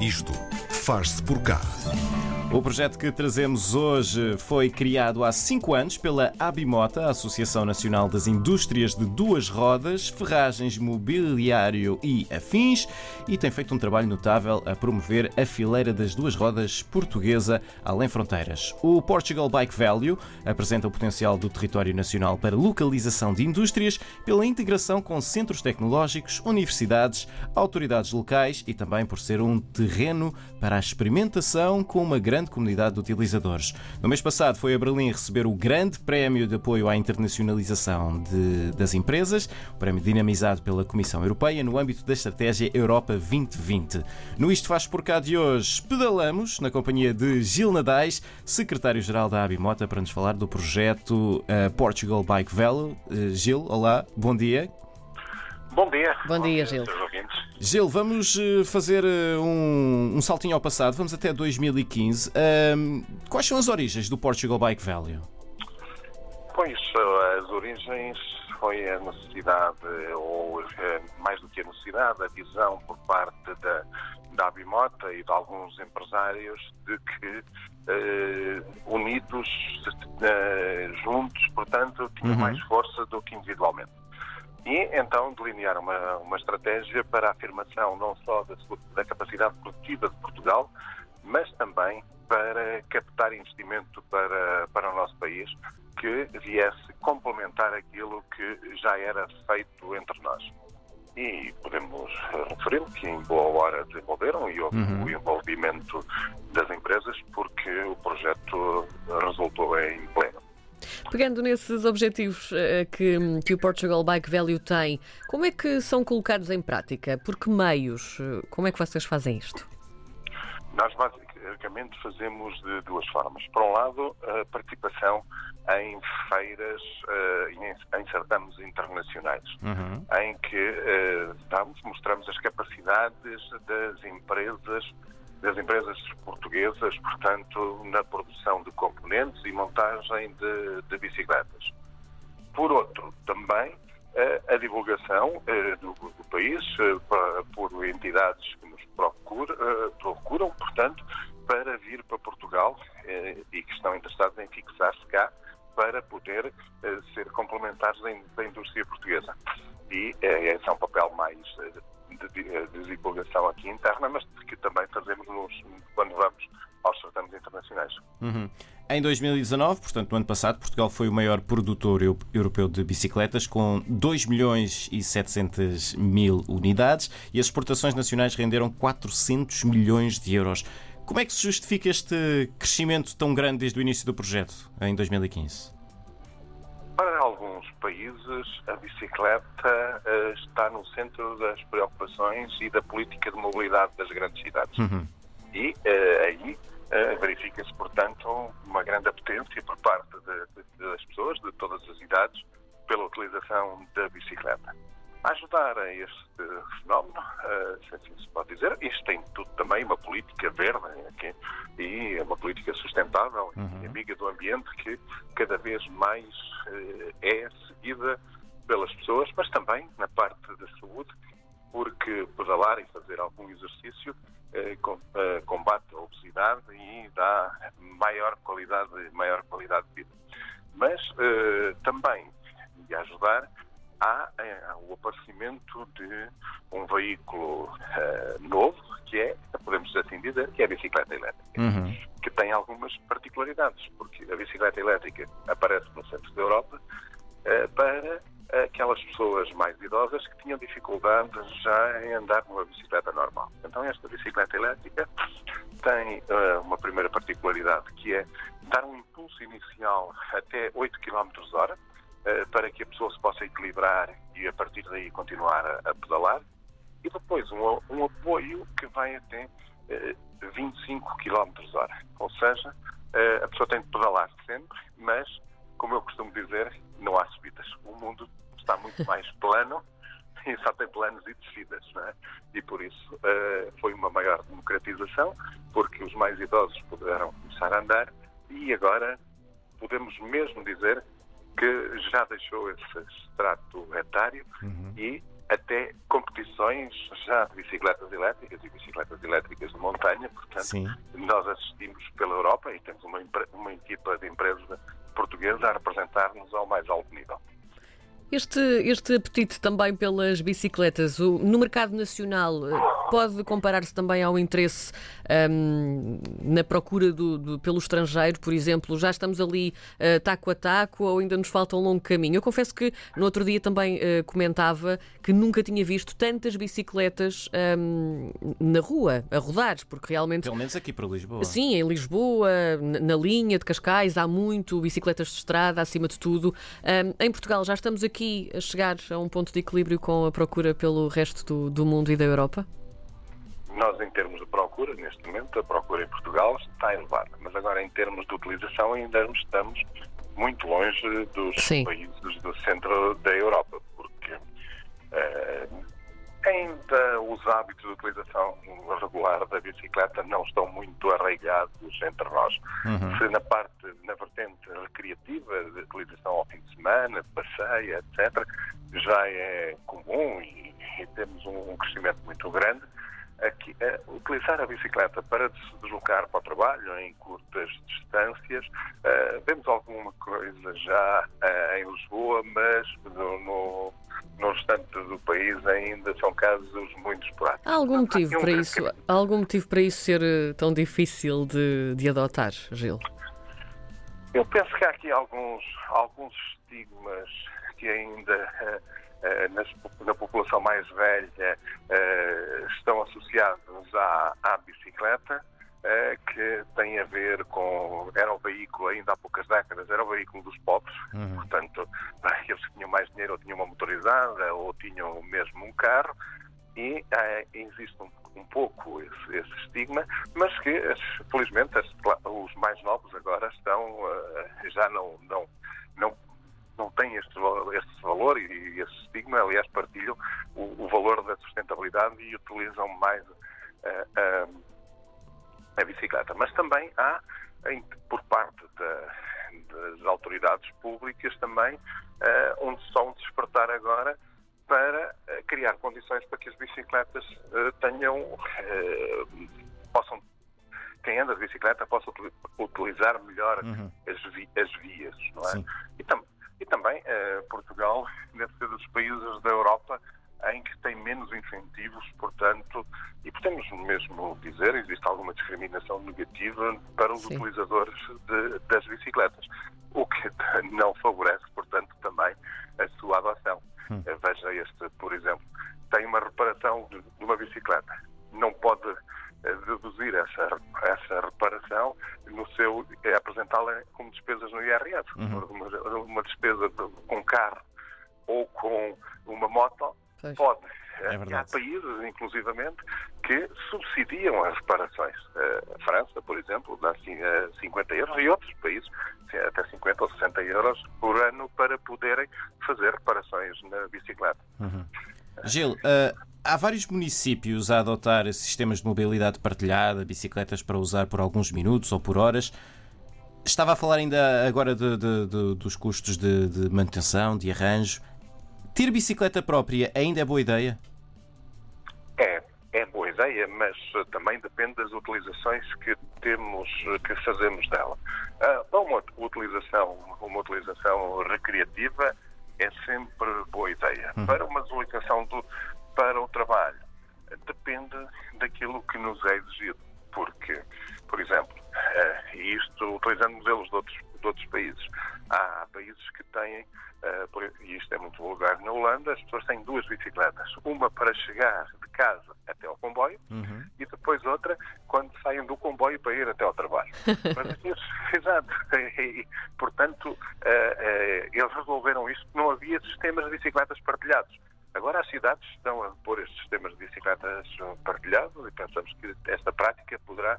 Isto faz-se por cá. O projeto que trazemos hoje foi criado há cinco anos pela Abimota, a Associação Nacional das Indústrias de Duas Rodas, Ferragens, Mobiliário e Afins, e tem feito um trabalho notável a promover a fileira das duas rodas portuguesa além fronteiras. O Portugal Bike Value apresenta o potencial do território nacional para localização de indústrias pela integração com centros tecnológicos, universidades, autoridades locais e também por ser um terreno para a experimentação com uma grande comunidade de utilizadores. No mês passado foi a Berlim receber o Grande Prémio de Apoio à Internacionalização de, das Empresas, o prémio dinamizado pela Comissão Europeia no âmbito da Estratégia Europa 2020. No Isto Faz Por Cá de hoje, pedalamos na companhia de Gil Nadais, secretário-geral da Abimota, para nos falar do projeto uh, Portugal Bike Value. Uh, Gil, olá, bom dia. Bom dia. Bom dia, Gil. seus ouvintes. Gil, vamos eh, fazer eh, um, um saltinho ao passado, vamos até 2015. Ahm, quais são as origens do Portugal Bike Value? Pois, as origens foi a necessidade, ou eh, mais do que a necessidade, a visão por parte da, da Abimota e de alguns empresários de que eh, unidos, eh, juntos, portanto, tinham Uhum. mais força do que individualmente. E então delinear uma, uma estratégia para a afirmação não só da, sua- da capacidade produtiva de Portugal, mas também para captar investimento para, para o nosso país que viesse complementar aquilo que já era feito entre nós. E podemos eh, referir que em boa hora desenvolveram e houve Uhum. o envolvimento das empresas porque o projeto resultou em pleno. Pegando nesses objetivos eh, que, que o Portugal Bike Value tem, como é que são colocados em prática? Por que meios? Eh, Como é que vocês fazem isto? Nós basicamente fazemos de duas formas. Por um lado, a participação em feiras eh, e em, em certames internacionais, Uhum. em que eh, damos, mostramos as capacidades das empresas das empresas portuguesas, portanto, na produção de componentes e montagem de, de bicicletas. Por outro, também a divulgação eh, do, do país eh, pa- por entidades que nos eh, procuram, portanto, para vir para Portugal e que estão interessados em fixar-se cá para poder ser complementares da da indústria portuguesa. E esse é um papel mais de, de- divulgação aqui interna, mas que também fazemos nos- quando vamos aos certames internacionais. Uhum. Em 2019, portanto, no ano passado, Portugal foi o maior produtor eu- europeu de bicicletas, com 2 milhões e 700 mil unidades, e as exportações nacionais renderam 400 milhões de euros. Como é que se justifica este crescimento tão grande desde o início do projeto, em 2015? Países, a bicicleta eh, está no centro das preocupações e da política de mobilidade das grandes cidades. Uhum. E eh, aí eh, verifica-se, portanto, uma grande apetência por parte de- de- das pessoas, de todas as idades, pela utilização da bicicleta. A ajudar a este fenómeno, eh, se assim se pode dizer, isto tem tudo também uma política verde aqui, e é uma política sustentável e amiga do ambiente que cada vez mais eh, é seguida pelas pessoas, mas também na parte da saúde, porque pedalar e fazer algum exercício eh, com- eh, combate a obesidade e aquelas pessoas mais idosas que tinham dificuldade já em andar numa bicicleta normal. Então esta bicicleta elétrica tem eh, uma primeira particularidade que é dar um impulso inicial até 8 km hora eh, para que a pessoa se possa equilibrar e a partir daí continuar a, a pedalar e depois um, um apoio que vai até eh, 25 km hora. Ou seja, eh, a pessoa tem de pedalar sempre, mas, como eu costumo dizer, não há subidas. O mundo está muito mais plano e só tem planos e descidas. Não é? E por isso eh, foi uma maior democratização, porque os mais idosos puderam começar a andar e agora podemos mesmo dizer que já deixou esse extrato etário e até competições já de bicicletas elétricas e bicicletas elétricas de montanha. Portanto, Sim. nós assistimos pela Europa e temos uma, uma equipa de empresa portuguesa a representar-nos ao mais alto nível. Este, este apetite também pelas bicicletas, o, no mercado nacional, eh, pode comparar-se também ao interesse um, na procura do, do, pelo estrangeiro, por exemplo? Já estamos ali uh, taco a taco ou ainda nos falta um longo caminho? Eu confesso que no outro dia também uh, comentava que nunca tinha visto tantas bicicletas um, na rua, a rodar, porque realmente. Pelo menos aqui para Lisboa. Sim, em Lisboa, na, na linha de Cascais, há muito, bicicletas de estrada, acima de tudo. Um, em Portugal já estamos aqui aqui a chegar a um ponto de equilíbrio com a procura pelo resto do, do mundo e da Europa? Nós, em termos de procura, neste momento, a procura em Portugal está elevada, mas agora, em termos de utilização, ainda estamos muito longe dos Sim. países do centro da Europa, porque uh, ainda os hábitos de utilização regular da bicicleta não estão muito arraigados entre nós. Uhum. Se na parte, na vertente recreativa, de utilização ao fim de semana, passeio, etc., já é comum e, e temos um, um, crescimento muito grande, aqui, uh, utilizar a bicicleta para se deslocar para o trabalho em curtas distâncias, uh, vemos alguma coisa já uh, em Lisboa, mas no, no no restante do país ainda são casos muito esporádicos. Há algum motivo um para isso? Há algum motivo para isso ser eh, tão difícil de, de adotar, Gil? Eu penso que há aqui alguns, alguns estigmas que ainda uh, nas, na população mais velha uh, estão associados à, à bicicleta que tem a ver com. Era o veículo, ainda há poucas décadas, era o veículo dos pobres, uhum. portanto, eles que tinham mais dinheiro ou tinham uma motorizada ou tinham mesmo um carro, e é, existe um, um pouco esse, esse, estigma, mas que, felizmente, as, os mais novos agora estão. Uh, já não. não, não não têm este, este valor e, e esse estigma, aliás, partilham o, o, valor da sustentabilidade e utilizam mais uh, uh, a bicicleta. Mas também há, por parte da, das autoridades públicas, também uh, um som despertar agora para uh, criar condições para que as bicicletas uh, tenham, possam, quem anda de bicicleta possa utilizar melhor uhum. as, vi, as, vias, não é? E, tam, e, também Portugal deve ser dos países da Europa em que tem menos incentivos, portanto, e podemos mesmo dizer, existe alguma discriminação negativa para os Sim. utilizadores de, das bicicletas, o que não favorece, portanto, também a sua adoção. Hum. Eh, veja este, por exemplo, tem uma reparação de, de uma bicicleta, não pode eh, deduzir essa, essa reparação no seu é apresentá-la como despesas no IRS. Uhum. Uma, uma despesa de, com carro É Há países, inclusivamente, que subsidiam as reparações. Eh, a França, por exemplo, dá 50 euros e outros países até 50 ou 60 euros por ano para poderem fazer reparações na bicicleta. Uhum. Gil, uh, há vários municípios a adotar sistemas de mobilidade partilhada, bicicletas para usar por alguns minutos ou por horas. Estava a falar ainda agora de, de, de, dos custos de, manutenção, de arranjo. Ter bicicleta própria ainda é boa ideia? Ideia, mas também depende das utilizações que temos, que fazemos dela. Uh, uma utilização, uma utilização recreativa é sempre boa ideia. Uhum. Para uma utilização do, para o trabalho, depende daquilo que nos é exigido. Porque, por exemplo, uh, isto utilizando modelos de outros, de outros países, há países que têm e isto é muito vulgar, na Holanda as pessoas têm duas bicicletas. Uma para chegar de casa comboio uhum. e depois outra quando saem do comboio para ir até ao trabalho. Mas, exato. E, portanto, uh, uh, eles resolveram isto não havia sistemas de bicicletas partilhados. Agora as cidades estão a pôr estes sistemas de bicicletas partilhados e pensamos que esta prática poderá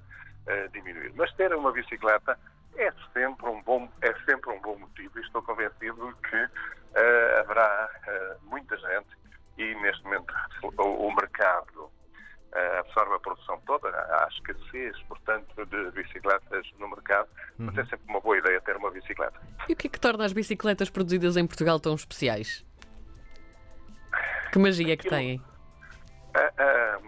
diminuir. Mas ter uma bicicleta é sempre um bom, é sempre um bom motivo e estou convencido que uh, haverá uh, muita gente e neste momento o, o mercado uh, absorve a produção toda, há escassez, portanto, de bicicletas no mercado, uhum. mas é sempre uma boa ideia ter uma bicicleta. E o que é que torna as bicicletas produzidas em Portugal tão especiais? Que magia que têm? Ah, ah,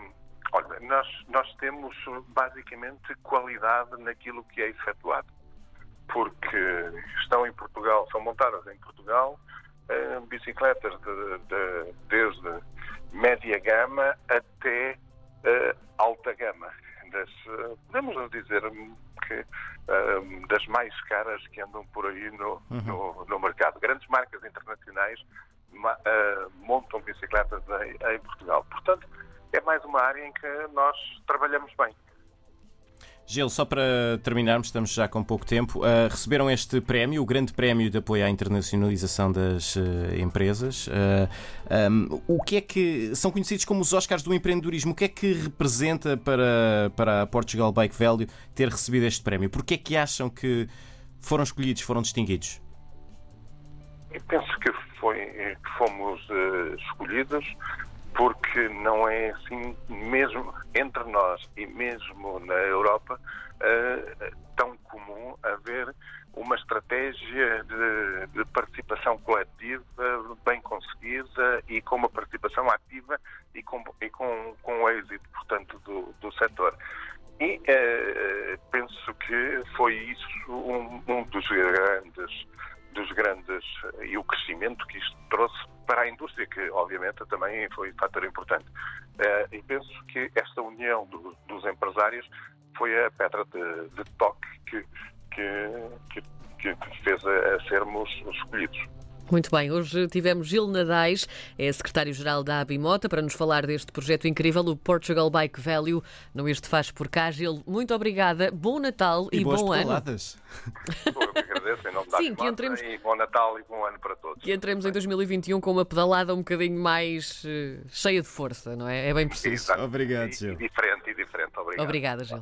olha, nós, nós temos basicamente qualidade naquilo que é efetuado. Porque estão em Portugal, são montadas em Portugal ah, bicicletas de, de- desde média gama até ah, alta gama. Das, ah, podemos dizer que ah, das mais caras que andam por aí no, no, no mercado. Grandes marcas internacionais ma- ah, montam bicicletas em, em Portugal. Portanto, é mais uma área em que nós trabalhamos bem. Gil, só para terminarmos, estamos já com pouco tempo. ah, receberam este prémio, o Grande Prémio de Apoio à Internacionalização das eh, Empresas. Ah, ahm, o que é que. São conhecidos como os Oscars do empreendedorismo. O que é que representa para, para a Portugal Bike Value ter recebido este prémio? Porquê é que acham que foram escolhidos, foram distinguidos? Eu penso que, foi, que fomos eh, escolhidos porque não é assim, mesmo entre nós e mesmo na Europa, eh, tão comum haver uma estratégia de, de participação coletiva bem conseguida e com uma participação ativa e com, e com, com êxito, portanto, do, do setor. E eh, penso que foi isso um, um dos grandes dos grandes e o crescimento que isto trouxe para a indústria, que obviamente também foi um fator importante. Eh, e penso que esta união do- dos empresários foi a pedra de, de toque que, que, que, que fez a, a sermos escolhidos. Muito bem, hoje tivemos Gil Nadais, é secretário-geral da Abimota, para nos falar deste projeto incrível, o Portugal Bike Value. No Este Faz Por Cá. Gil, muito obrigada, bom Natal e, boas bom ano. pedaladas. Eu que agradeço em nome da Sim, que entremos- e bom Natal e bom ano para todos. Que entremos em 2021 com uma pedalada um bocadinho mais eh, cheia de força, não é? É bem preciso. Exato. Obrigado, E- Gil. E diferente, e diferente. Obrigado. Obrigada, Gil.